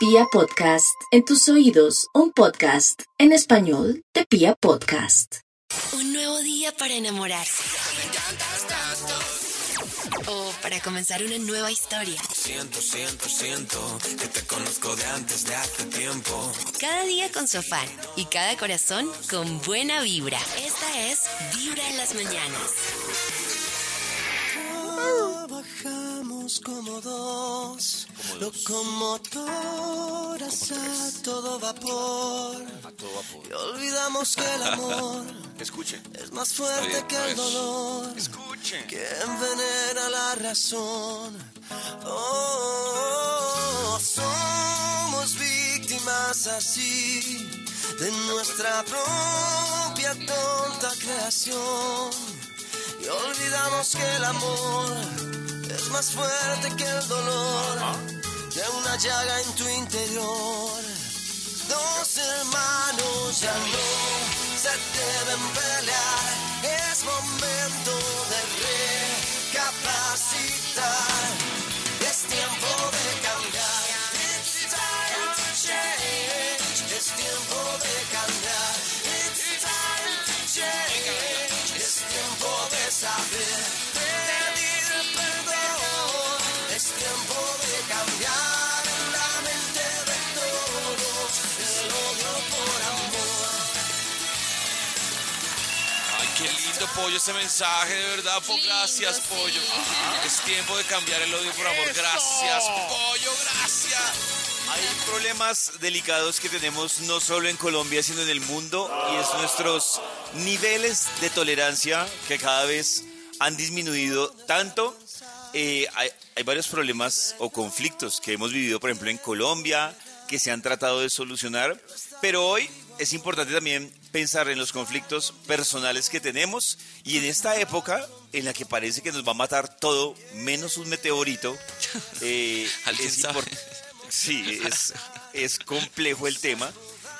Pia Podcast, en tus oídos, un podcast en español de Pia Podcast. Un nuevo día para enamorarse. O para comenzar una nueva historia. Siento, siento, siento que te conozco de antes de hace tiempo. Cada día con su afán y cada corazón con buena vibra. Esta es Vibra en las mañanas. Trabajamos como dos, locomotoras a todo vapor. Y olvidamos que el amor es más fuerte bien, que el dolor, Escuchen. que envenena la razón. Oh, somos víctimas así de nuestra propia tonta creación. Y olvidamos que el amor más fuerte que el dolor de una llaga en tu interior. Dos hermanos ya no se deben pelear. Es momento de lindo, Pollo, ese mensaje, de verdad. Po, gracias, Pollo. Es tiempo de cambiar el odio por amor. Gracias, Pollo, gracias. Hay problemas delicados que tenemos no solo en Colombia, sino en el mundo, y es nuestros niveles de tolerancia que cada vez han disminuido tanto. Eh, hay, hay varios problemas o conflictos que hemos vivido, por ejemplo, en Colombia, que se han tratado de solucionar, pero hoy es importante también pensar en los conflictos personales que tenemos y en esta época en la que parece que nos va a matar todo menos un meteorito, eh, ¿Alguien es Sí, es, es complejo el tema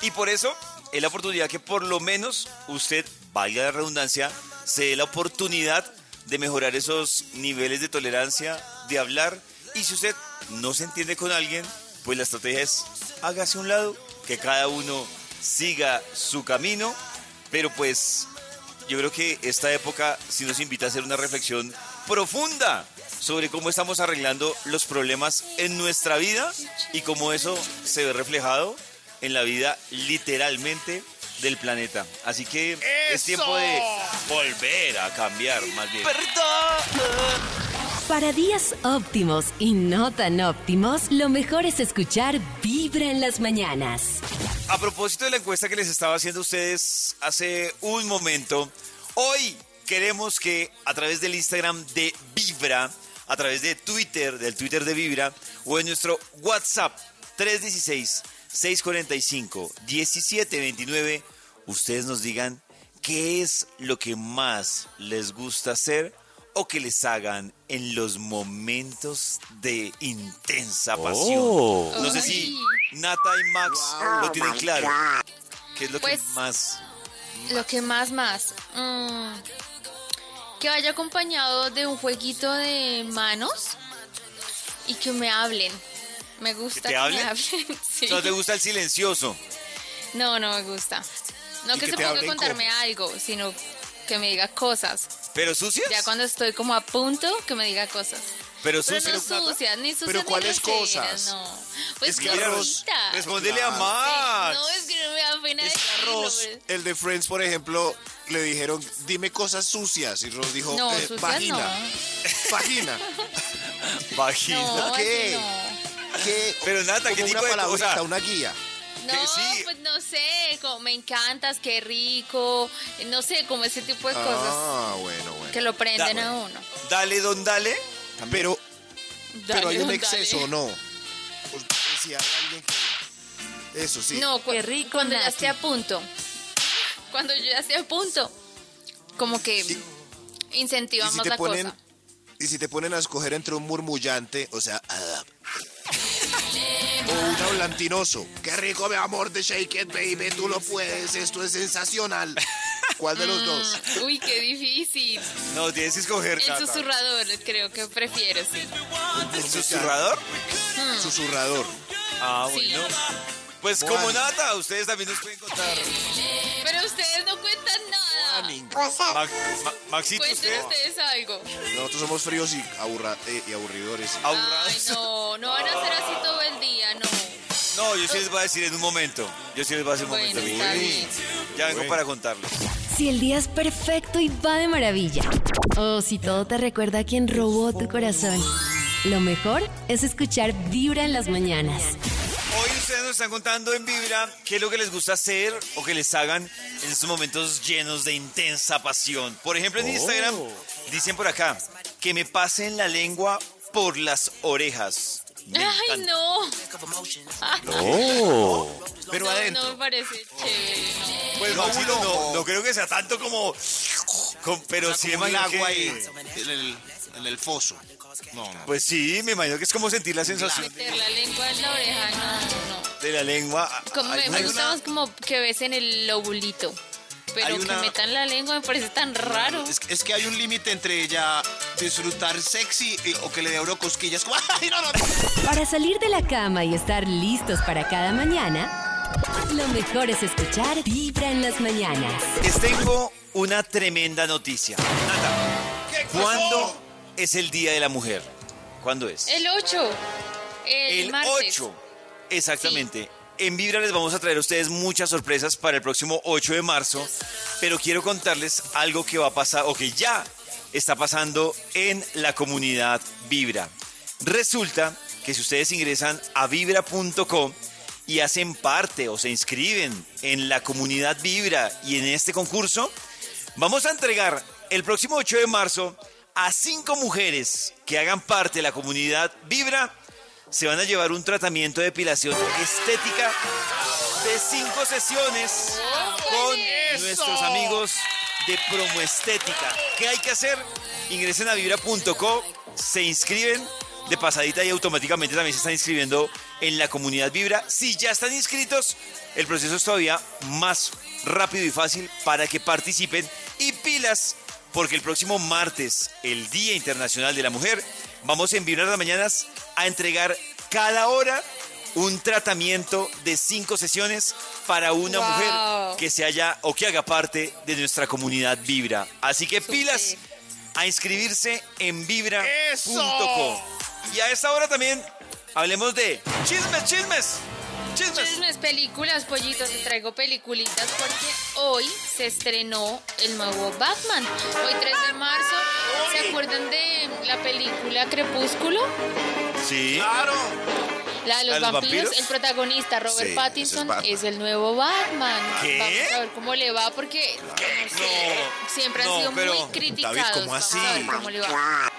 y por eso es la oportunidad que por lo menos usted, valga la redundancia, se dé la oportunidad de mejorar esos niveles de tolerancia, de hablar y si usted no se entiende con alguien, pues la estrategia es hágase a un lado, que cada uno siga su camino, pero pues yo creo que esta época sí nos invita a hacer una reflexión profunda sobre cómo estamos arreglando los problemas en nuestra vida y cómo eso se ve reflejado en la vida literalmente del planeta. Así que es tiempo de volver a cambiar más bien. Para días óptimos y no tan óptimos, lo mejor es escuchar Vibra en las mañanas. A propósito de la encuesta que les estaba haciendo a ustedes hace un momento, hoy queremos que a través del Instagram de Vibra, a través de Twitter, del Twitter de Vibra, o en nuestro WhatsApp 316-645-1729, ustedes nos digan qué es lo que más les gusta hacer o que les hagan en los momentos de intensa pasión. No sé si Nata y Max lo tienen claro. ¿Qué es lo Pues- que más? Lo que más, más. mm, que vaya acompañado de un jueguito de manos y que me hablen. Me gusta te que, me hablen? hablen. sí. ¿No te gusta el silencioso? No, no me gusta. No ¿Y que, que se ponga a hablen contarme algo, sino que me diga cosas. ¿Pero sucias? Ya cuando estoy como a punto, que me diga cosas. ¿Pero Pero sucias? no sucias, ni sucias ¿Pero cuáles cosas? No. Pues Es que arroz- bonita. Respóndele a. Max. No, es que no me da pena Es que Ross, pero- el de Friends, por ejemplo, le dijeron, dime cosas sucias. Y Ross dijo, No, eh, vagina. no. Vagina. Vagina. No, ¿Qué? ¿Qué? Pero Nata, ¿qué tipo una de cosa? una guía. No, Que sí. pues no sé, como me encantas, qué rico, no sé, como ese tipo de cosas Ah, bueno, bueno. que lo prenden Da- a uno. Dale, don, dale. Pero, pero hay Dale, un dale. exceso, ¿o no? Pues, si hay alguien que... Eso sí. No, cu- Qué rico, cuando ya esté a punto. Cuando yo ya esté a punto. Como que Y incentivamos si la ponen... cosa. Y si te ponen a escoger entre un murmullante, o sea, ah, o un hablantinoso. Qué rico, mi amor, de Shake It, baby, tú lo puedes, esto es sensacional. ¿Cuál de los dos? Uy, qué difícil. No, tienes que escoger. El Nata. susurrador, creo que prefiero, sí. ¿El susurrador? Susurrador. Ah, Sí. bueno. Pues como nada, ustedes también nos pueden contar. Pero ustedes no cuentan nada. Ma- Ma- Maxito, Cuenten usted. ustedes algo. Nosotros somos fríos y, aburra- eh, y aburridores. Ay, no, no van a ser así todo el día, no. No, yo sí les voy a decir en un momento. Yo sí les voy a decir un Bueno, momento. está bien. Ya vengo para contarles. Si el día es perfecto y va de maravilla. O si todo te recuerda a quien robó tu corazón. Lo mejor es escuchar Vibra en las mañanas. Hoy ustedes nos están contando en Vibra qué es lo que les gusta hacer o que les hagan en estos momentos llenos de intensa pasión. Por ejemplo, en Instagram dicen por acá que me pasen la lengua por las orejas. Me Ay, encanta. no. Pero no, adentro. no me parece chévere, no. Pues No, no, no creo que sea tanto como... con- pero sí Como el agua ahí en el, en el foso. No, no. Pues sí, me imagino que es como sentir la sensación Meter la lengua en la oreja, no, no. de la lengua. Como me, me gusta más como que besen el lobulito. Pero que metan la lengua me parece tan raro. Es, es que hay un límite entre ella disfrutar sexy y- o que le dé oro cosquillas. como, ¡Ay, no, no! Para salir de la cama y estar listos para cada mañana, lo mejor es escuchar Vibra en las mañanas. Les tengo una tremenda noticia. Nata, ¿cuándo es el Día de la Mujer? ¿Cuándo es? El 8. El, El martes. 8. Exactamente. En Vibra les vamos a traer a ustedes muchas sorpresas para el próximo 8 de marzo, pero quiero contarles algo que va a pasar o que ya está pasando en la comunidad Vibra. Resulta que si ustedes ingresan a vibra.com y hacen parte o se inscriben en la comunidad Vibra y en este concurso, vamos a entregar el próximo 8 de marzo a cinco mujeres que hagan parte de la comunidad Vibra se van a llevar un tratamiento de depilación estética de cinco sesiones con nuestros amigos de Promo Estética. ¿Qué hay que hacer? Ingresen a vibra.co, se inscriben de pasadita y automáticamente también se están inscribiendo en la comunidad Vibra. Si ya están inscritos, el proceso es todavía más rápido y fácil para que participen y pilas porque el próximo martes, el Día Internacional de la Mujer, vamos en Vibra las Mañanas a entregar cada hora un tratamiento de cinco sesiones para una Wow. mujer que se haya o que haga parte de nuestra comunidad Vibra. Así que pilas a inscribirse en vibra.com. Y a esta hora también hablemos de chismes, chismes, chismes. Chismes, películas, pollitos, te traigo peliculitas porque hoy se estrenó el nuevo Batman. Hoy 3 de marzo. ¿Se acuerdan de la película Crepúsculo? Sí. ¡Claro! La de los, ¿La de los vampiros, vampiros? el protagonista Robert Sí, ese es Pattinson es, el nuevo Batman. ¿Qué? Vamos a ver cómo le va porque no sé, siempre han no, sido pero, muy criticados. David, ¿cómo Vamos así? a ver cómo le va.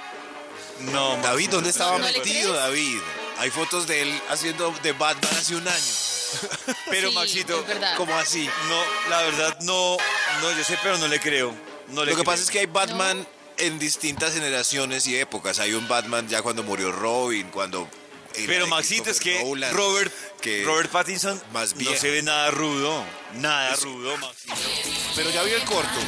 No, David, ¿dónde estaba ¿No metido? David? Hay fotos de él haciendo de Batman hace un año. Pero Sí, Maxito. ¿Cómo así? no, la verdad no, no, yo sé, pero no le creo. No le Lo que creo. pasa es que hay Batman en distintas generaciones y épocas. Hay un Batman ya cuando murió Robin, cuando... Pero Maxito, es que Nolan, Robert, que- Robert Pattinson más no viejo. se ve nada rudo. Nada Es- rudo, Maxito. Pero ya vi el corto.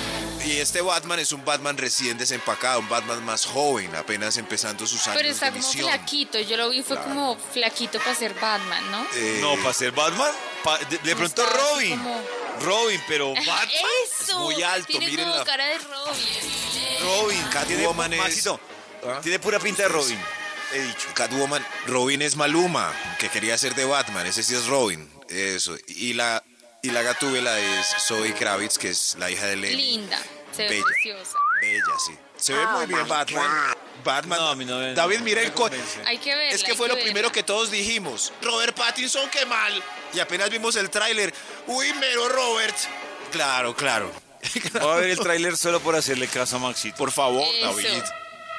Y este Batman es un Batman recién desempacado, un Batman más joven, apenas empezando sus años Pero está de como misión. flaquito. Yo lo vi, fue como flaquito para ser Batman, ¿no? Eh, No, para ser Batman, pa- de, de pronto Robin. como- Robin, pero Batman. Eso. muy alto, Tiene miren como la- cara de Robin. Robin. Catwoman tiene, es- Maxito, ¿Ah? tiene pura pinta de Robin. He dicho. Catwoman, Robin es Maluma, que quería ser de Batman, ese sí es Robin, eso. Y la, y la gatúbela es Zoe Kravitz, que es la hija de Lenny. Linda. Se ve Bella. preciosa. Bella, sí. Se ve muy bien Batman. Batman. No, a mí no me- David, no mira el coche. Hay que verla. Es que hay fue lo verla. primero que todos dijimos. Robert Pattinson, qué mal. Y apenas vimos el tráiler. Uy, mero Robert. Claro, claro. Voy a ver el tráiler solo por hacerle caso a Maxito. Por favor, Eso. David.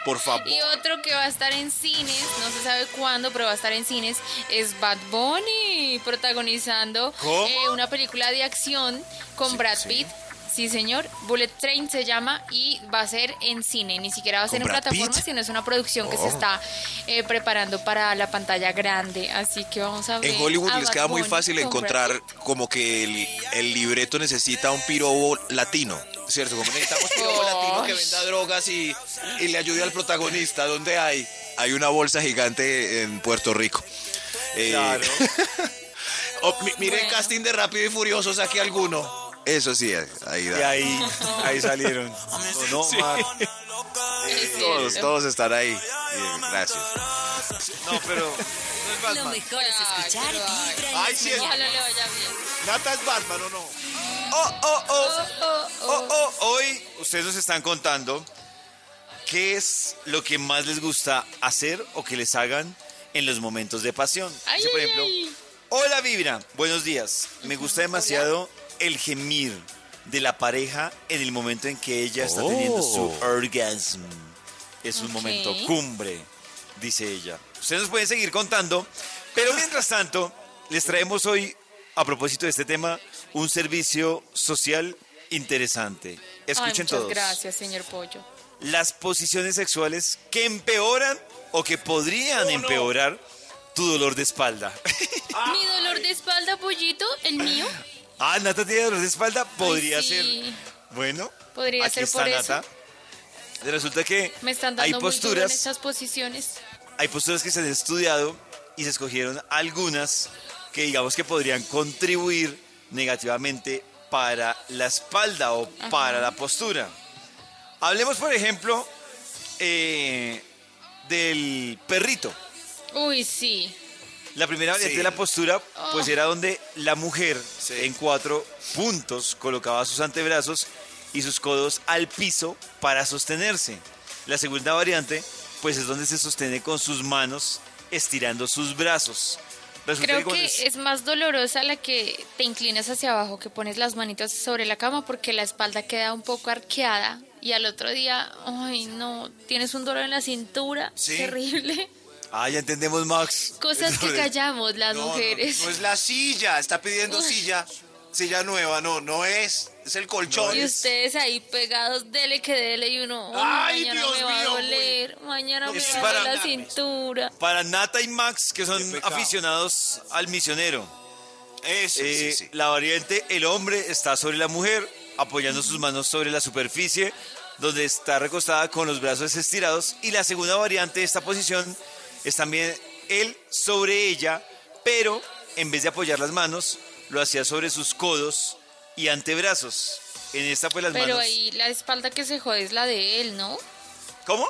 Por favor. Y otro que va a estar en cines, no se sabe cuándo, pero va a estar en cines, es Bad Bunny, protagonizando eh, una película de acción con Brad Pitt. Sí, señor. Bullet Train se llama y va a ser en cine. Ni siquiera va a ser ¿Con en Brad plataforma, Pitt? sino es una producción que se Oh. está eh, preparando para la pantalla grande. Así que vamos a ver. En Hollywood les queda muy fácil encontrar como que el, el libreto necesita un pirobo latino, ¿cierto? Como necesitamos pirobo latino que venda drogas y, y le ayude al protagonista. ¿Dónde hay? Hay una bolsa gigante en Puerto Rico. Eh, Claro. o mi- mire el Bueno. casting de Rápido y Furioso, saque alguno. Eso sí, ahí Y da. ahí, ahí salieron. No, Sí. Todos, todos están ahí. Bien, gracias. No, pero no es Lo Batman. mejor es escuchar Ay, sí es- Ojalá mañanas. le vaya bien. Nata es Batman o no. Oh, oh, oh. Oh, oh, Oh, oh, hoy ustedes nos están contando qué es lo que más les gusta hacer o que les hagan en los momentos de pasión. Ay, Dice, por ejemplo, ay. hola Vibra, buenos días. Me gusta demasiado el gemir de la pareja en el momento en que ella está teniendo su orgasm. Es un momento cumbre, dice ella. Ustedes nos pueden seguir contando, pero mientras tanto, les traemos hoy, a propósito de este tema, un servicio social interesante. Ay, Escuchen muchas todos. gracias, señor Pollo. Las posiciones sexuales que empeoran o que podrían empeorar tu dolor de espalda. Mi dolor de espalda, pollito, el mío, ah, Nata tiene dolor de espalda, podría Ay, sí. ser. Bueno, Podría aquí ser está por Nata. Resulta que me están hay dando muy duro en posturas, estas posiciones. hay posturas que se han estudiado y se escogieron algunas que digamos que podrían contribuir negativamente para la espalda o para la postura. Hablemos, por ejemplo, eh, del perrito. Uy, sí. La primera variante Sí. de la postura, pues Oh. era donde la mujer Sí. en cuatro puntos colocaba sus antebrazos y sus codos al piso para sostenerse. La segunda variante, pues es donde se sostiene con sus manos estirando sus brazos. Resulta Creo que es- es más dolorosa la que te inclinas hacia abajo, que pones las manitas sobre la cama porque la espalda queda un poco arqueada y al otro día, ay no, tienes un dolor en la cintura, Sí. terrible. Ah, ya entendemos, Max. Cosas que callamos las No, mujeres. No, es la silla, está pidiendo Uy. silla. Silla nueva, no, no es. Es el colchón. Y ustedes ahí pegados, dele que dele y uno, Ay, "Ay, mañana Dios me va mío, a doler, mañana me Es va a doler la cintura. Para Nata y Max, que son aficionados al misionero. Eso, Eh, sí, sí. La variante, el hombre está sobre la mujer, apoyando sus manos sobre la superficie, donde está recostada con los brazos estirados. Y la segunda variante de esta posición es también él sobre ella, pero en vez de apoyar las manos, lo hacía sobre sus codos y antebrazos. En esta, pues las Pero manos. ahí la espalda que se jode es la de él, ¿no? ¿Cómo?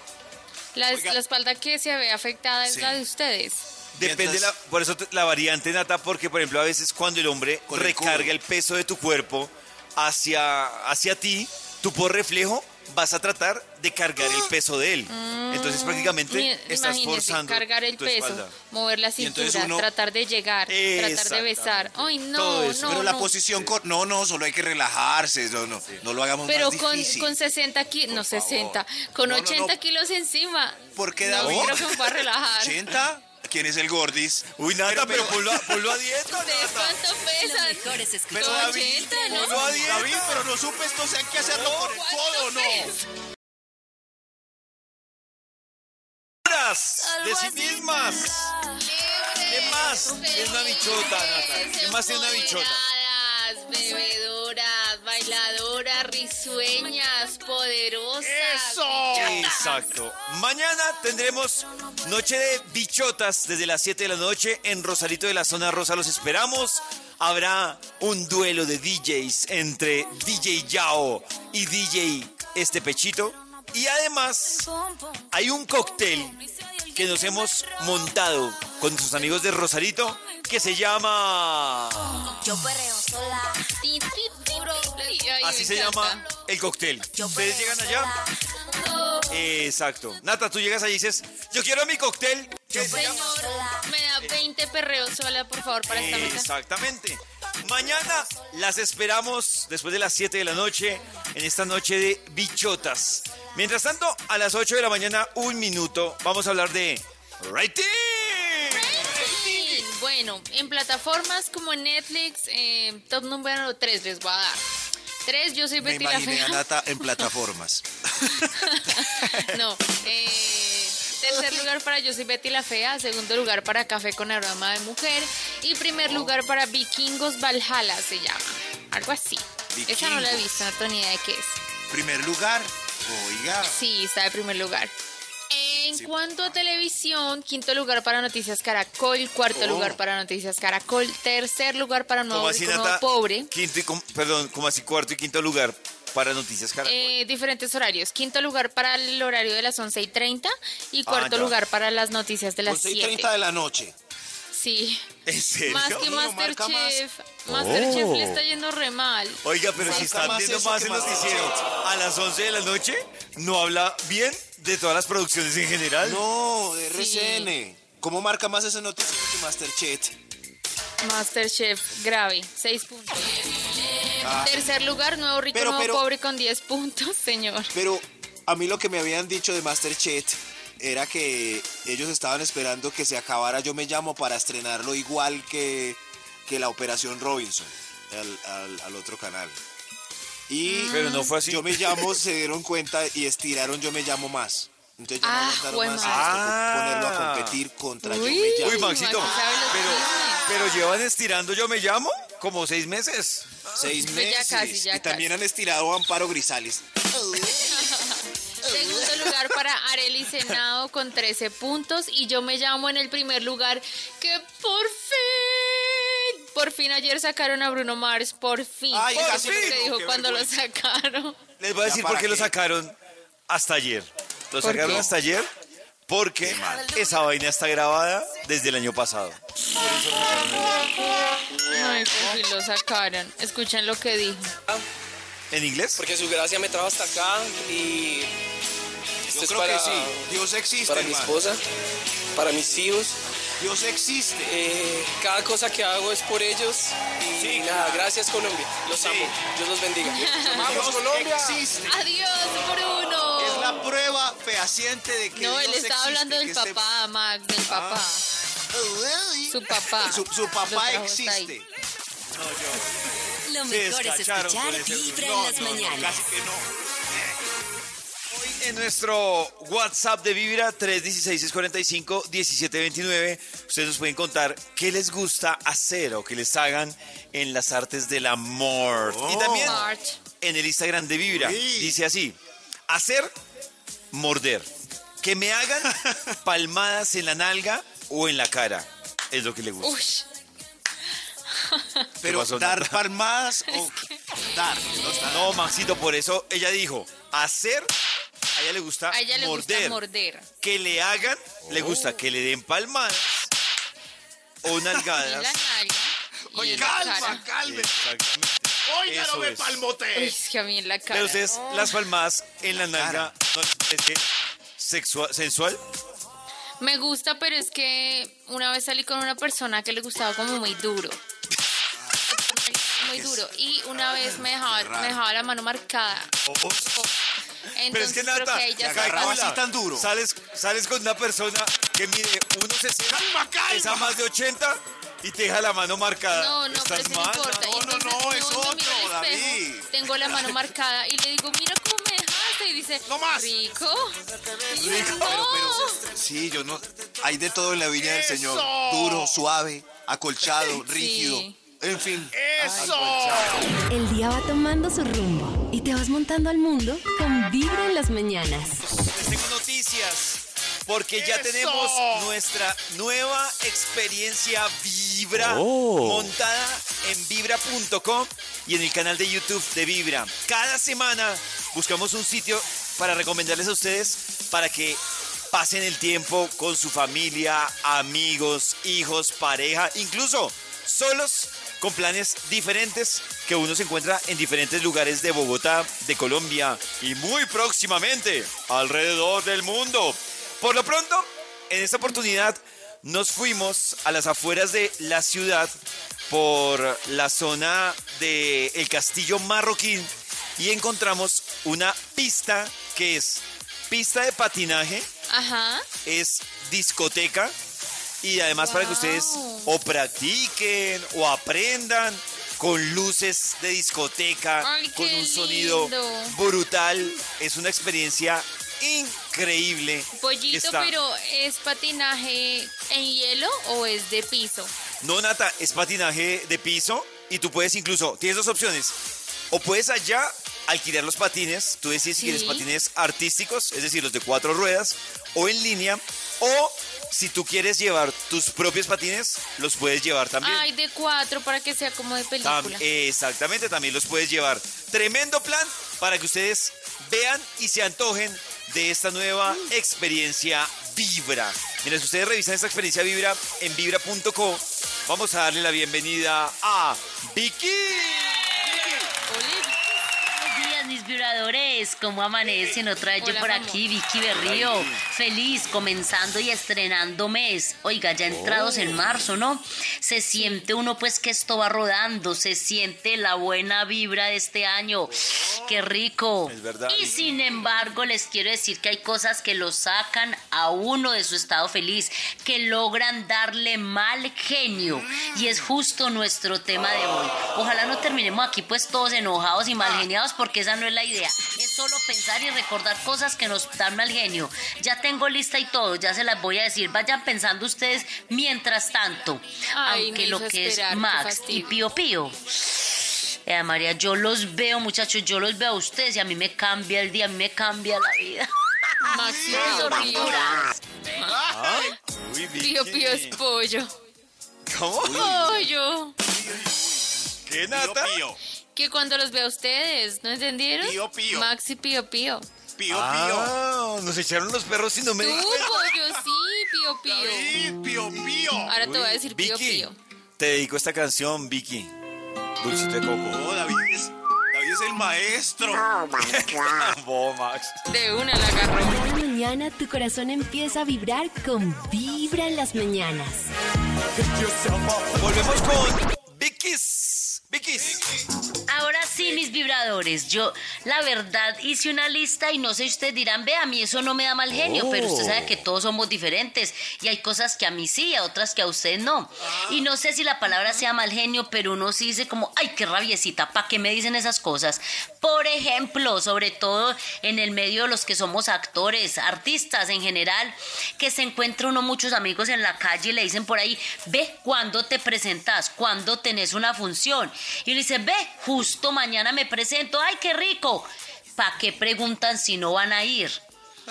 La, la espalda que se ve afectada es Sí. la de ustedes. Depende, Mientras- la, por eso te- la variante nata, porque por ejemplo a veces cuando el hombre Con recarga el peso de tu cuerpo hacia, hacia ti, tú por reflejo vas a tratar de cargar el peso de él. Entonces prácticamente Mi- estás forzando cargar el tu peso, espalda. mover la cintura, uno- tratar de llegar, tratar de besar. Ay, no, Todo eso. no, Pero la no. posición con... No, no, solo hay que relajarse. No, no, no lo hagamos Pero más con, difícil. con 60 kilos, no Por favor. 60, con No, no, 80 no. kilos encima. ¿Por qué No, David? creo que me va a relajar. ¿80? ¿Quién es el gordis? Uy, Nata, pero, ponlo, a- ponlo a dieta, ¿Ustedes Nata. cuánto pesan? mejor es escuchar Pero David, 80, ¿no? ponlo a dieta. David, pero no supe esto, o sea, hay que hacerlo por el codo, no. Horas de sí mismas. ¿Qué más? Es una bichota, Nata. ¿Qué más tiene una bichota? Bebedoras, bailadoras, risueñas, poderosas. Exacto. Mañana tendremos noche de bichotas desde las 7 de la noche en Rosarito de la Zona Rosa. Los esperamos. Habrá un duelo de DJs entre DJ Yao y DJ Este Pechito. Y además hay un cóctel que nos hemos montado con nuestros amigos de Rosarito que se llama... Yo perreo sola. Así se llama el cóctel. ¿Ustedes llegan allá? Exacto. Nata, tú llegas allí y dices, yo quiero mi cóctel. ¿Qué se llama? Señor, me da 20 perreos sola, por favor, para esta mesa. Exactamente. Mañana las esperamos después de las 7 de la noche en esta noche de bichotas. Mientras tanto, a las 8 de la mañana, un minuto, vamos a hablar de rating. Bueno, en plataformas como en Netflix, eh, top número 3 les voy a dar. 3, yo soy Me Betty la a Fea. Nata en plataformas. No. eh, tercer lugar para Yo soy Betty la Fea. Segundo lugar para Café con aroma de mujer. Y primer lugar para Vikingos Valhalla se llama. Algo así. Esa no la he Vikingos. visto, no tengo ni idea de qué es. Primer lugar. Oiga. Sí, está de primer lugar. En cuanto a televisión, quinto lugar para Noticias Caracol, cuarto lugar para Noticias Caracol, tercer lugar para Nuevo ¿Cómo así, Rico, Nuevo Nata? Pobre. Quinto y, com- perdón, como así cuarto y quinto lugar para Noticias Caracol. Eh, diferentes horarios. Quinto lugar para el horario de las 11 y 30 y cuarto ya. lugar para las noticias de las 11 y 7. 30 de la noche. Sí. ¿En serio? Más que No, Masterchef. Masterchef Oh. le está yendo re mal. Oiga, pero si están más viendo más que el más noticiero a las 11 de la noche, ¿no habla bien de todas las producciones en general? No, de RCN. ¿Cómo marca más ese noticiero que Masterchef? Masterchef grave, 6 puntos. Tercer lugar, Nuevo Rico, Ah. Pero, Nuevo pero- Pobre con 10 puntos, señor. Pero a mí lo que me habían dicho de Masterchef era que ellos estaban esperando que se acabara Yo Me Llamo para estrenarlo igual que, que la Operación Robinson al, al- al otro canal. Y Pero no fue así. Yo Me Llamo se dieron cuenta y estiraron Yo Me Llamo más. Entonces ya no Ah, jue más Ah. ponerlo a competir contra Yo. Me Llamo. Uy, Maxito, pero, pero llevan estirando Yo Me Llamo como seis meses. Seis Pues ya meses. casi, ya y también han estirado a Amparo Grisales. Segundo lugar para Arely Senado con 13 puntos. Y yo me llamo en el primer lugar que por fin, por fin ayer sacaron a Bruno Mars, por fin. Ay, Eso casi es lo no, que dijo qué cuando lo sacaron. Les voy a ¿Ya decir por qué lo sacaron hasta ayer. Lo ¿Por sacaron qué? hasta ayer porque esa vaina está grabada desde el año pasado. Ay, por fin lo sacaron. Escuchen lo que dijo. ¿En inglés? Porque su gracia me trajo hasta acá y Yo es creo para, que sí. Dios existe, para mi esposa, para mis hijos. Dios existe. Eh, cada cosa que hago es por ellos y Sí, nada, claro. gracias Colombia, los Sí. amo, Dios los bendiga. Dios Colombia! existe. Adiós, Bruno. Es la prueba fehaciente de que No, Dios él estaba existe, hablando del este- papá, Max, del papá. Su papá. Su, papá trajo hasta ahí. existe. Lo mejor es escuchar Vibra No, en las no, no, mañanas. Casi que no. En nuestro WhatsApp de Vibra 316-645-1729, ustedes nos pueden contar qué les gusta hacer o que les hagan en las artes del amor. Y también March. en el Instagram de Vibra. Dice así, hacer, morder. Que me hagan palmadas en la nalga o en la cara. Es lo que le gusta. Uy, Pero pasó, dar palmadas o dar. No está- No, Maxito, por eso ella dijo, hacer, ella le gusta a ella le morder. gusta morder. Que le hagan, le gusta que le den palmadas o la nalgadas. Oye, la calma, calme. Exactamente. Oiga, Eso no me es. Palmote. es que a mí en la cara. Pero ustedes, Oh. las palmadas en la nalga, ¿no les parece sexual, sensual? Me gusta, pero es que una vez salí con una persona que le gustaba como muy duro. Muy duro. Y una vez me dejaba, me dejaba la mano marcada. Entonces, Pero es que Nata, que así tan duro. Sales, sales con una persona que mide 1,60, Calma, calma. pesa más de 80 y te deja la mano marcada. No, no, pero Estás eso no mal. ¿no? Y no, entonces no, es otro, espejo, David. Tengo la mano marcada y le digo, mira cómo me dejaste. Y dice, No más. rico. Y yo, Pero, "No". pero, sí, yo no. Hay de todo en la viña del Señor. Duro, suave, acolchado, rígido. En fin. El día va tomando su rumbo y te vas montando al mundo con Vibra en las mañanas. Les tengo noticias. Porque ya tenemos nuestra nueva experiencia Vibra montada en vibra.com y en el canal de YouTube de Vibra. Cada semana buscamos un sitio para recomendarles a ustedes para que pasen el tiempo con su familia, amigos, hijos, pareja, incluso solos con planes diferentes que uno se encuentra en diferentes lugares de Bogotá, de Colombia y muy próximamente alrededor del mundo. Por lo pronto, en esta oportunidad nos fuimos a las afueras de la ciudad por la zona del el Castillo Marroquín y encontramos una pista que es pista de patinaje, Ajá. es discoteca y además para que ustedes o practiquen o aprendan con luces de discoteca, Ay, con un sonido brutal. Es una experiencia increíble. Pollito, está- pero ¿es patinaje en hielo o es de piso? No, Nata, es patinaje de piso y tú puedes incluso, tienes dos opciones. O puedes allá alquilar los patines. Tú decides si Sí. quieres patines artísticos, es decir, los de cuatro ruedas, o en línea, o si tú quieres llevar tus propios patines, los puedes llevar también. Ay, de cuatro para que sea como de Tam- película. exactamente, también los puedes llevar. Tremendo plan para que ustedes vean y se antojen de esta nueva Mm. experiencia Vibra. Miren, si ustedes revisan esta experiencia Vibra en vibra.co, vamos a darle la bienvenida a Vicky. Mis vibradores. ¿Cómo amanecen? Otra vez yo Hola, por mi amor. aquí, Vicky Berrío. Feliz, comenzando y estrenando mes. Oiga, ya entrados en marzo, ¿no? Se siente uno pues que esto va rodando, se siente la buena vibra de este año. Qué rico. Es verdad, Y sin embargo, les quiero decir que hay cosas que lo sacan a uno de su estado feliz, que logran darle mal genio. Y es justo nuestro tema de hoy. Ojalá no terminemos aquí pues todos enojados y mal geniados porque esa no es la idea. Es solo pensar y recordar cosas que nos dan mal genio. Ya tengo lista y todo, ya se las voy a decir. Vayan pensando ustedes mientras tanto. Ay, Aunque lo que esperar, es Max y. Pío Pío. Eh, María, yo los veo, muchachos, yo los veo a ustedes y a mí me cambia el día, a mí me cambia la vida. Maxi Pío. Pío Pío es pollo. ¿Cómo? Pollo. ¿Qué nata? Pío, Que cuando los vea a ustedes, ¿no entendieron? Pío Pío. Maxi Pío Pío. pío, pío. Ah, nos echaron los perros sin no me Tú, pollo, sí, Pío Pío. David, pío, pío. Ahora te voy a decir Pío Vicky, Pío. te dedico esta canción, Vicky. Dulcito de coco. No, David es, David es el maestro. Vos, Max. De una la agarró. Cada mañana tu corazón empieza a vibrar con Vibra en las mañanas. Volvemos con Vicky's. Ahora sí, mis vibradores, yo la verdad hice una lista y no sé si ustedes dirán, ve, a mí eso no me da mal genio, Oh. pero usted sabe que todos somos diferentes y hay cosas que a mí sí, a otras que a ustedes no. Y no sé si la palabra sea mal genio, pero uno sí dice como, ay, qué rabiecita, ¿para qué me dicen esas cosas? Por ejemplo, sobre todo en el medio de los que somos actores, artistas en general, que se encuentra uno muchos amigos en la calle y le dicen por ahí, ve, ¿cuándo te presentas? ¿Cuándo tenés una función? Y uno dice, ve, justo mañana me presento, ay, qué rico. ¿Para qué preguntan si no van a ir?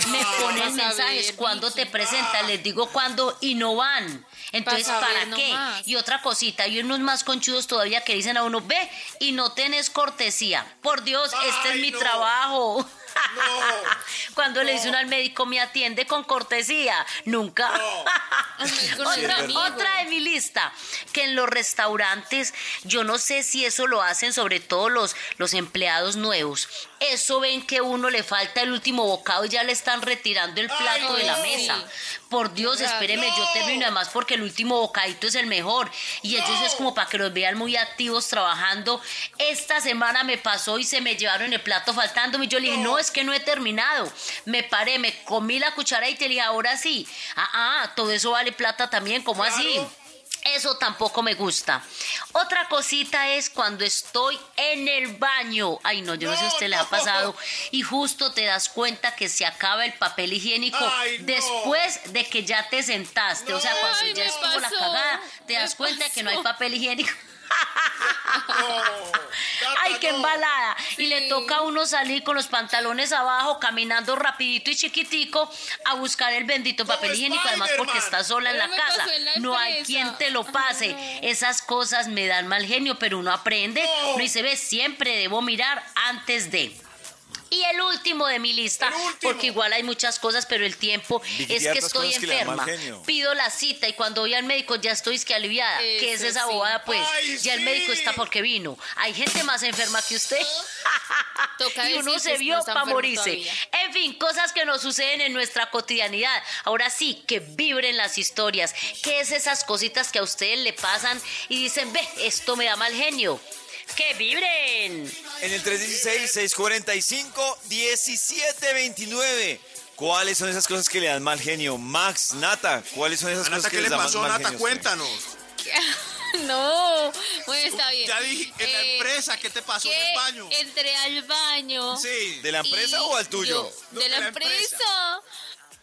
Me ponen mensajes, saber, ¿cuándo Vicky. te presentas? Les digo cuándo y no van. Entonces, Pa' ¿para qué? nomás. Y otra cosita, hay unos más conchudos todavía que dicen a uno, ve, y no tenés cortesía. Por Dios, este es mi no. trabajo. Cuando le dice uno al médico, me atiende con cortesía. Nunca. El otra, amigo. otra de mi lista, que en los restaurantes, yo no sé si eso lo hacen sobre todo los, los empleados nuevos. Eso ven que uno le falta el último bocado y ya le están retirando el plato Ay, de la sí. mesa. Por Dios, espéreme, yo termino además porque el último bocadito es el mejor. Y ellos es como para que los vean muy activos trabajando. Esta semana me pasó y se me llevaron el plato faltándome. Y yo le dije, no, es que no he terminado. Me paré, me comí la cuchara y te dije, ahora sí. Ah, ah, todo eso vale plata también, ¿cómo así? Eso tampoco me gusta. Otra cosita es cuando estoy en el baño. Ay, no, yo no, sé si usted le ha pasado. Y justo te das cuenta que se acaba el papel higiénico Ay, no. después de que ya te sentaste. O sea, cuando Ay, ya es como la pasó, cagada, te das cuenta que no hay pasó. papel higiénico. Tata, Ay, qué no. embalada. Y le toca a uno salir con los pantalones abajo, caminando rapidito y chiquitico a buscar el bendito Como papel higiénico, además porque está sola en la casa. en la no hay quien te lo pase. Esas cosas me dan mal genio, pero uno aprende. No. Uno dice, ve, siempre debo mirar antes de. Y el último de mi lista, porque igual hay muchas cosas, pero el tiempo es que estoy que enferma. Pido la cita y cuando voy al médico ya estoy es que aliviada. ¿Qué es esa sí. bobada, pues? Ay, ya el médico está porque vino. Hay gente más enferma que usted. Toca y uno se vio no para morirse. todavía. En fin, cosas que nos suceden en nuestra cotidianidad. Ahora sí, que vibren las historias. ¿Qué es esas cositas que a ustedes le pasan y dicen, ve, esto me da mal genio? ¡Que vibren! En el 316-645-1729. ¿Cuáles son esas cosas que le dan mal genio? Max, Nata, ¿cuáles son esas Nata, cosas que ¿qué le dan pasó, mal Nata? genio? a usted? Cuéntanos. No, bueno, está bien. Ya dije, en la Eh, empresa, ¿qué te pasó en el baño? Entré al baño. Sí. ¿De la empresa o al tuyo? yo- No, de la de la empresa.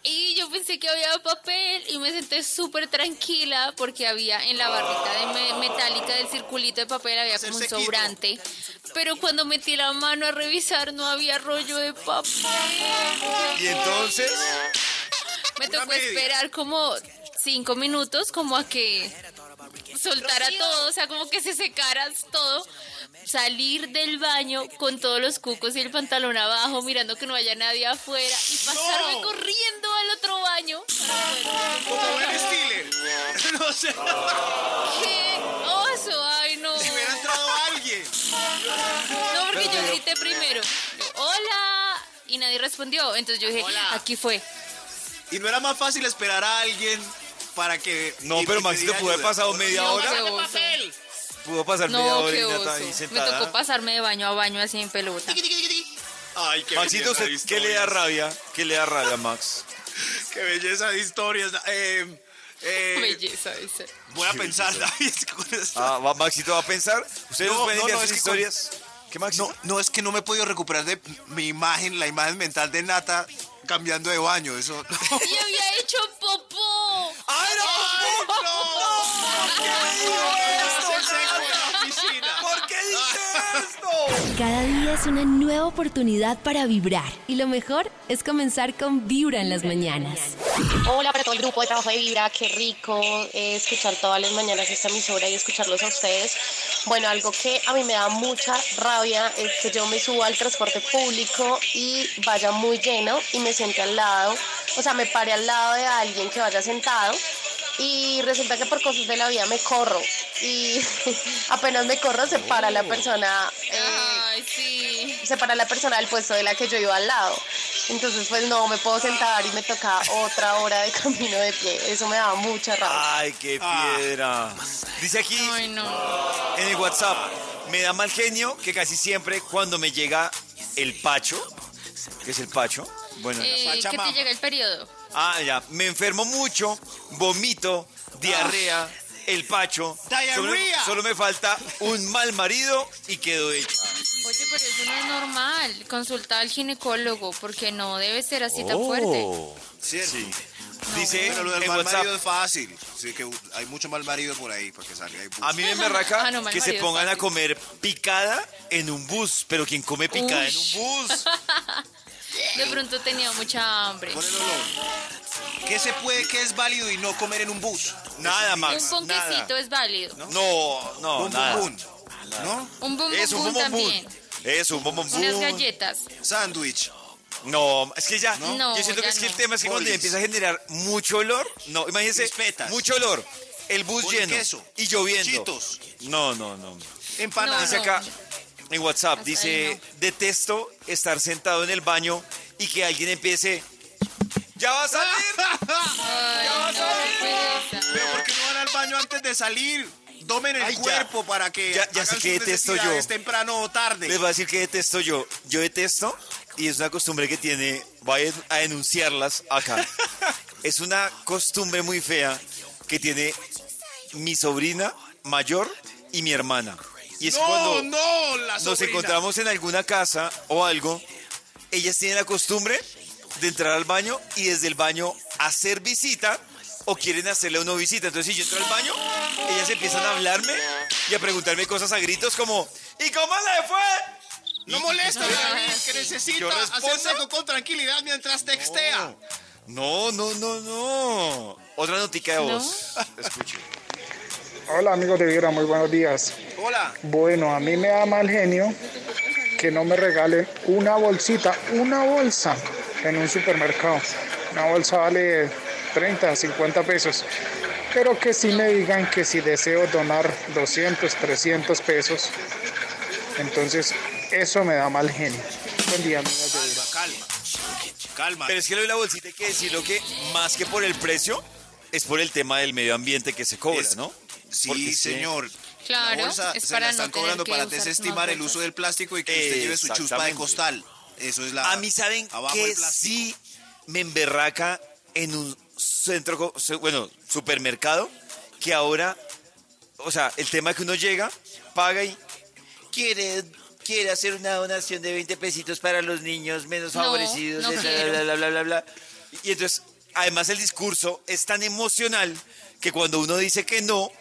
Y yo pensé que había papel y me senté súper tranquila porque había en la barrita de me- metálica del circulito de papel había como un sobrante. Pero cuando metí la mano a revisar no había rollo de papel. Y entonces, Me tocó esperar como cinco minutos como a que soltara todo, o sea, como que se secara todo. Salir del baño con todos los cucos y el pantalón abajo, mirando que no haya nadie afuera y pasarme No. corriendo al otro baño. Como Ben Stiller. No sé. ¡Qué oso! ¡Ay, no! Si hubiera entrado alguien. No, porque yo grité primero. ¡Hola! Y nadie respondió. Entonces yo dije, aquí fue. Y no era más fácil esperar a alguien para que. No, pero Maxito pudo haber pasado media No, hora. Qué pudo pasar media No, hora qué y oso. Ahí Me sentada. tocó pasarme de baño a baño así en pelota. Ay, qué Maxito, belleza de ¿usted ¿qué le da historias. rabia? ¿Qué le da rabia, Max? Qué belleza de historias. Eh, eh, Belleza, dice. voy a pensar, David. Ah, va- Maxito va a pensar. ¿Ustedes No, pueden no, no, sus es que con- historias? ¿Qué, Maxito? No, no, es que no me he podido recuperar de mi imagen, la imagen mental de Nata cambiando de baño. Eso. Y había hecho popó. ¡Ay, no! ¿Por qué dice esto? Cada día es una nueva oportunidad para vibrar. Y lo mejor es comenzar con Vibra en las mañanas. Hola para todo el grupo de trabajo de Vibra, qué rico eh, escuchar todas las mañanas esta emisora y escucharlos a ustedes. Bueno, algo que a mí me da mucha rabia es que yo me subo al transporte público y vaya muy lleno y me siente al lado, o sea, me pare al lado de alguien que vaya sentado y resulta que por cosas de la vida me corro y apenas me corro se para la persona. eh, Ay, sí. se para la persona del puesto de la que yo iba al lado. Entonces, pues no me puedo sentar y me toca otra hora de camino de pie. Eso me daba mucha rabia. Ay, qué piedra. Dice aquí Ay, no. en el WhatsApp, me da mal genio que casi siempre cuando me llega el pacho, ¿qué es el pacho? Bueno, Eh, que te llega el periodo. Ah, ya, me enfermo mucho, vomito, diarrea, el pacho. Solo, Diarrea. solo me falta un mal marido y quedo hecha. Oye, pero eso no es normal. Consulta al ginecólogo porque no debe ser así Oh. tan fuerte. Cierto. Sí. Dice Pero lo del en mal WhatsApp, marido es fácil. Sí, que hay mucho mal marido por ahí para que salga ahí. a mí me emberraca Ah, no, mal que se marido, pongan a fácil. comer picada en un bus, pero ¿quién come picada en un bus? De pronto tenía mucha hambre. Por el olor. ¿Qué se puede, qué es válido y no comer en un bus? Nada, Un Max, ponquecito nada. es válido. No, no, Bum, nada. bum, bum. ¿No? Un bum Eso, un bum bombón también. Eso, un bombón Unas galletas. Sándwich. No, es que ya, No, yo siento que ya es que el no. tema es que cuando ya empieza a generar mucho olor, no, imagínense, Crispetas. mucho olor, el bus Boli lleno queso. y lloviendo. Chitos. No, no, no. Empanadas. Dice no. acá en WhatsApp, dice, detesto estar sentado en el baño y que alguien empiece, ya va a salir. Ay, no, qué pereza. Pero ¿por qué no van al baño antes de salir? Domen el Ay, ya. cuerpo para que Ya- ya sé que detesto yo. temprano o tarde. Les voy a decir que detesto yo. Yo detesto, y es una costumbre que tiene, voy a denunciarlas acá. es una costumbre muy fea que tiene mi sobrina mayor y mi hermana. Y es no, cuando no, la nos encontramos en alguna casa o algo, ellas tienen la costumbre de entrar al baño y desde el baño hacer visita o quieren hacerle a uno visita. Entonces, si yo entro al baño, ellas empiezan a hablarme y a preguntarme cosas a gritos como, ¿y cómo le fue? No molesta, David, que necesita hacer sexo con tranquilidad mientras textea. No, no, no, no. Otra notica de voz. Escuche. Hola amigos de Vibra, muy buenos días. Hola. Bueno, a mí me da mal genio que no me regalen una bolsita, una bolsa en un supermercado. Una bolsa vale 30, 50 pesos. Pero que sí me digan que si deseo donar 200, 300 pesos. Entonces, eso me da mal genio. Buen día, amigos de Vibra. Calma, calma. Pero es que lo de la bolsita hay que decirlo que más que por el precio, es por el tema del medio ambiente que se cobra, Es- ¿no? Sí, es señor. Claro, la bolsa es se para la están cobrando para desestimar el uso del plástico y que usted lleve su chuspa de costal. Eso es la. A mí saben que sí me emberraca en un centro, bueno, supermercado, que ahora, o sea, el tema que uno llega, paga y quiere, quiere hacer una donación de 20 pesitos para los niños menos No, favorecidos, no bla, quiero. bla, bla, bla, bla, bla. Y entonces además el discurso es tan emocional que cuando uno dice que no,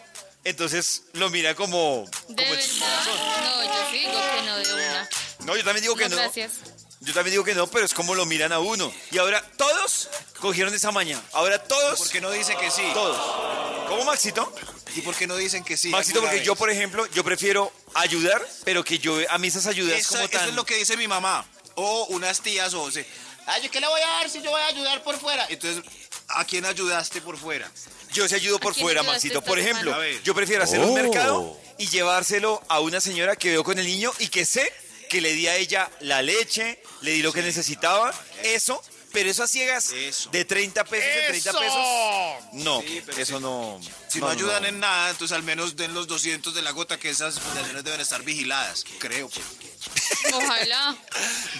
entonces lo mira como... ¿De como verdad? No, yo sí digo que no de una. No, yo también digo que No, no. gracias. Yo también digo que no, pero es como lo miran a uno. Y ahora todos cogieron esa mañana. Ahora todos... ¿Por qué no dice que sí? Todos. ¿Cómo, Maxito? ¿Y por qué no dicen que sí? Maxito, porque vez? yo, por ejemplo, yo prefiero ayudar, pero que yo, a mí esas ayudas Eso, como eso tan... es lo que dice mi mamá. O unas tías o... se- Ay, ¿yo qué le voy a dar si yo voy a ayudar por fuera? Entonces, ¿a quién ayudaste por fuera? Yo se ayudo por ¿A quién fuera, Maxito. Por ejemplo, yo prefiero hacer un Oh. mercado y llevárselo a una señora que veo con el niño y que sé que le di a ella la leche, le di lo que necesitaba, eso, pero eso a ciegas Eso. de 30 pesos, de 30 ¡Eso! pesos. No, Sí, pero eso sí. no. Si no, ayudan en nada, entonces al menos den los 200 de la gota que esas fundaciones deben estar vigiladas. Creo. pues. Ojalá.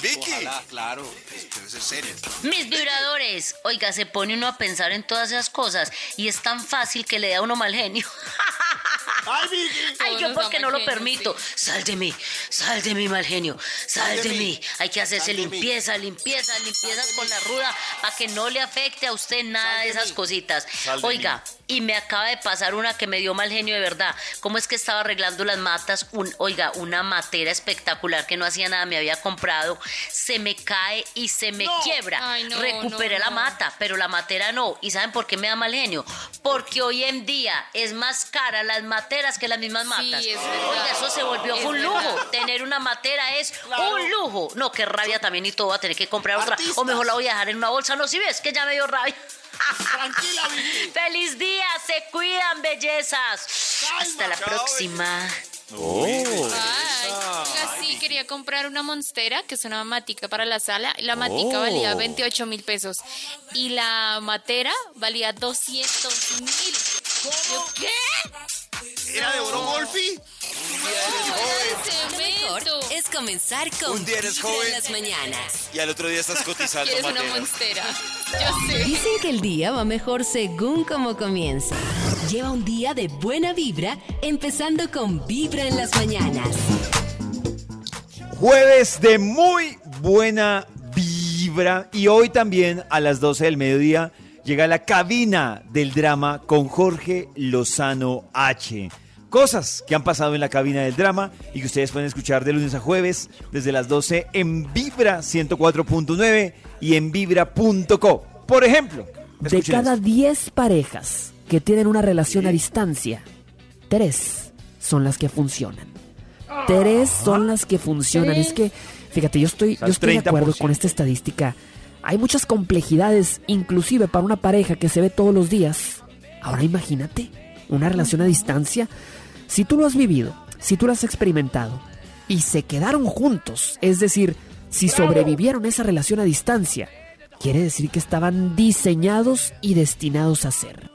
Vicky. Ojalá, claro. es- Debe ser serio. Mis vibradores. Oiga, se pone uno a pensar en todas esas cosas y es tan fácil que le da a uno mal genio. ¡Ay, Vicky! Ay, yo porque no lo genio, permito. sí. Sal de mí, sal de mí, mal genio. Sal, de de, mí. mí. Hay que hacerse limpieza, limpieza, limpiezas con la ruda para que no le afecte a usted nada Sal de de esas mí. cositas. Sal de Oiga, y me acaba de pasar una que me dio mal genio de verdad. ¿Cómo es que estaba arreglando las matas? Un, oiga, una matera espectacular que no hacía nada, me había comprado. Se me cae y se me quiebra. Ay, no, Recuperé no, la no. mata, pero la matera no. ¿Y saben por qué me da mal genio? Porque hoy en día es más cara las materas que las mismas matas. es verdad. Oiga, eso se volvió Es un verdad. lujo. Tener una matera es un lujo. No, qué rabia también y todo. Va a tener que comprar otra. O mejor la voy a dejar en una bolsa. No, si ves que ya me dio rabia. Tranquila, Vicky. ¡Feliz día! ¡Se cuidan, bellezas! Hasta la Chao, próxima. Ay, oiga, sí, quería comprar una monstera, que es una matica para la sala. La matica Oh. valía 28 mil pesos. Y la matera valía 200 mil. ¿Yo ¿Qué? ¿Era de oro golfi? Mejor Cemento. es comenzar con Un día eres Vibra en las mañanas. Y al otro día estás cotizando ¿Quieres una monstera? Yo sé. Dicen que el día va mejor según como comienza. Lleva un día de buena vibra, empezando con Vibra en las mañanas. Jueves de muy buena vibra y hoy también a las 12 del mediodía llega la cabina del drama con Jorge Lozano H. Cosas que han pasado en la cabina del drama y que ustedes pueden escuchar de lunes a jueves desde las 12 en Vibra 104.9 y en vibra.co. Por ejemplo, De cada esto. 10 parejas que tienen una relación a distancia, 3 son las que funcionan. 3 son las que funcionan. Es que, fíjate, yo estoy, yo estoy de 30%. acuerdo con esta estadística. Hay muchas complejidades, inclusive para una pareja que se ve todos los días. Ahora imagínate, una relación a distancia. Si tú lo has vivido, si tú lo has experimentado y se quedaron juntos, es decir, si sobrevivieron esa relación a distancia, quiere decir que estaban diseñados y destinados a ser.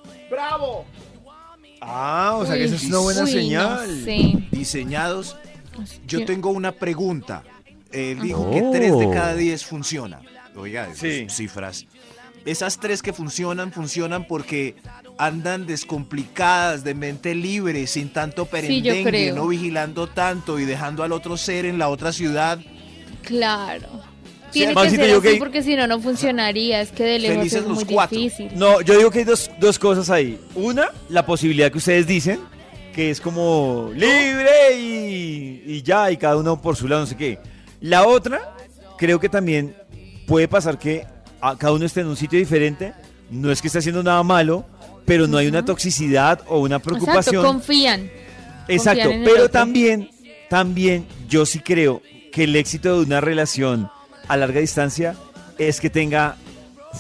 Ah, o sea que esa es una buena uy, no señal. sé. Diseñados. Yo tengo una pregunta. Eh, dijo Oh. que 3 de cada 10 funcionan. Oiga, esas Sí. cifras. Esas tres que funcionan, funcionan porque andan descomplicadas, de mente libre, sin tanto perendengue, no vigilando tanto y dejando al otro ser en la otra ciudad. Claro. Tiene que ser así que- porque si no, no funcionaría. Es que de lejos Felices es los muy cuatro. difícil. No, yo digo que hay dos, dos cosas ahí. Una, la posibilidad que ustedes dicen, que es como libre y, y ya, y cada uno por su lado, no sé qué. La otra, creo que también puede pasar que a- cada uno esté en un sitio diferente. No es que esté haciendo nada malo, pero no hay una toxicidad o una preocupación. Exacto, confían. Exacto, confían pero también, también yo sí creo que el éxito de una relación a larga distancia es que tenga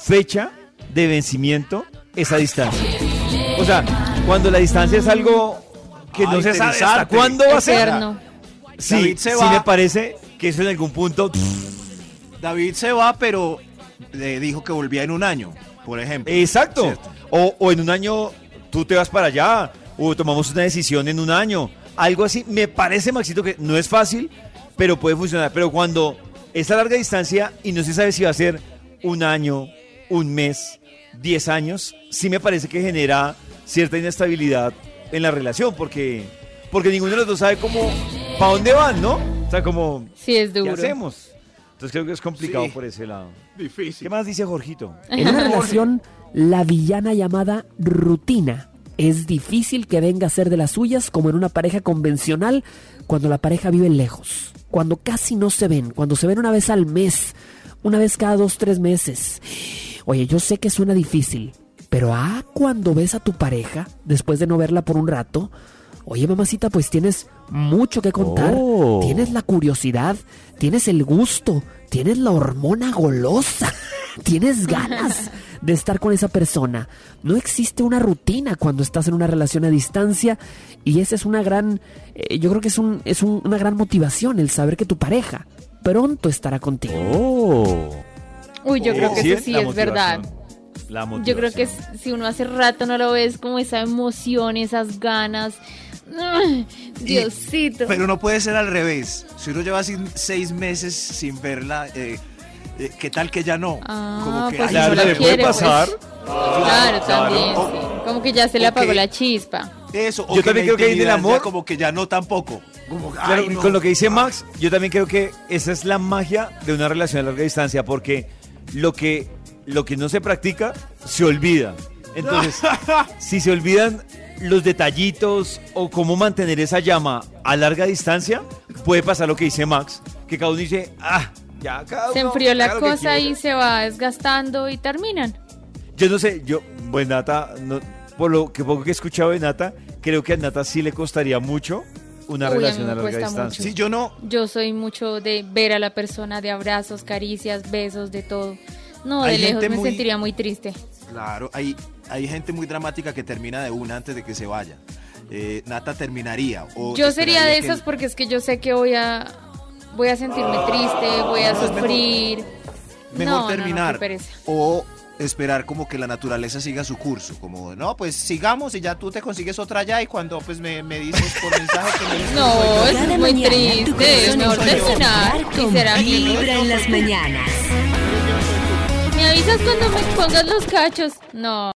fecha de vencimiento esa distancia. O sea, cuando la distancia es algo que no se sabe hasta cuándo va a ser. Sí, se sí va. me parece que eso en algún punto David se va, pero le dijo que volvía en un año, por ejemplo. Exacto. O, o en un año tú te vas para allá, o tomamos una decisión en un año. Algo así. Me parece, Maxito, que no es fácil, pero puede funcionar. Pero cuando es a larga distancia y no se sabe si va a ser un año, un mes, diez años, sí me parece que genera cierta inestabilidad en la relación, porque, porque ninguno de los dos sabe cómo, para dónde van, ¿no? O sea, como, Sí, es ¿qué duro. hacemos? Entonces creo que es complicado Sí. por ese lado. Difícil. ¿Qué más dice Jorgito? En una relación, la villana llamada rutina es difícil que venga a ser de las suyas como en una pareja convencional cuando la pareja vive lejos, cuando casi no se ven, cuando se ven una vez al mes, una vez cada dos, tres meses. Oye, yo sé que suena difícil, pero ah, cuando ves a tu pareja después de no verla por un rato, oye mamacita, pues tienes mucho que contar, Oh. tienes la curiosidad, tienes el gusto, tienes la hormona golosa, tienes ganas de estar con esa persona. No existe una rutina cuando estás en una relación a distancia y esa es una gran, eh, yo creo que es, un, es un- una gran motivación el saber que tu pareja pronto estará contigo. Oh. Uy, yo creo que Sí, eso sí la es verdad. motivación. La Yo creo que si uno hace rato no lo ves, como esa emoción, esas ganas. ¡Ay, Diosito. Pero no puede ser al revés. Si uno lleva sin- seis meses sin verla, eh, eh, ¿qué tal que ya no? Ah, pues ay, si no la quiere, pues. pasar. Claro, también. claro. sí. Como que ya se le apagó la chispa. Eso, o Yo que también creo que en el intimidad ya amor- como que ya no tampoco. Como, que, Claro, ay, no. con lo que dice Max, yo también creo que esa es la magia de una relación a larga distancia, porque lo que, lo que no se practica se olvida. Entonces, si se olvidan los detallitos o cómo mantener esa llama a larga distancia, puede pasar lo que dice Max, que cada uno dice, ah, ya cada Se uno enfrió la cosa quiera". y se va desgastando y terminan. Yo no sé, yo, pues Nata, no- por lo que poco que he escuchado de Nata, creo que a Nata sí le costaría mucho una Uy, a relación me a larga distancia. mucho. Sí, yo no. Yo soy mucho de ver a la persona, de abrazos, caricias, besos, de todo. No, Hay de lejos me muy- sentiría muy triste. Claro, hay, hay gente muy dramática que termina de una antes de que se vaya. Eh, Nata terminaría. o Yo sería de esperaría que- esas porque es que yo sé que voy a voy a sentirme triste, voy a No, mejor- sufrir. Mejor no, no, no, terminar. pereza. o esperar como que la naturaleza siga su curso. Como, no, pues sigamos y ya tú te consigues otra allá y cuando pues me, me dices por mensaje que me dices, No, eso es muy triste. Es mejor terminar y ser amigos. Vibra en las mañanas. Me avisas cuando me pongas los cachos. No.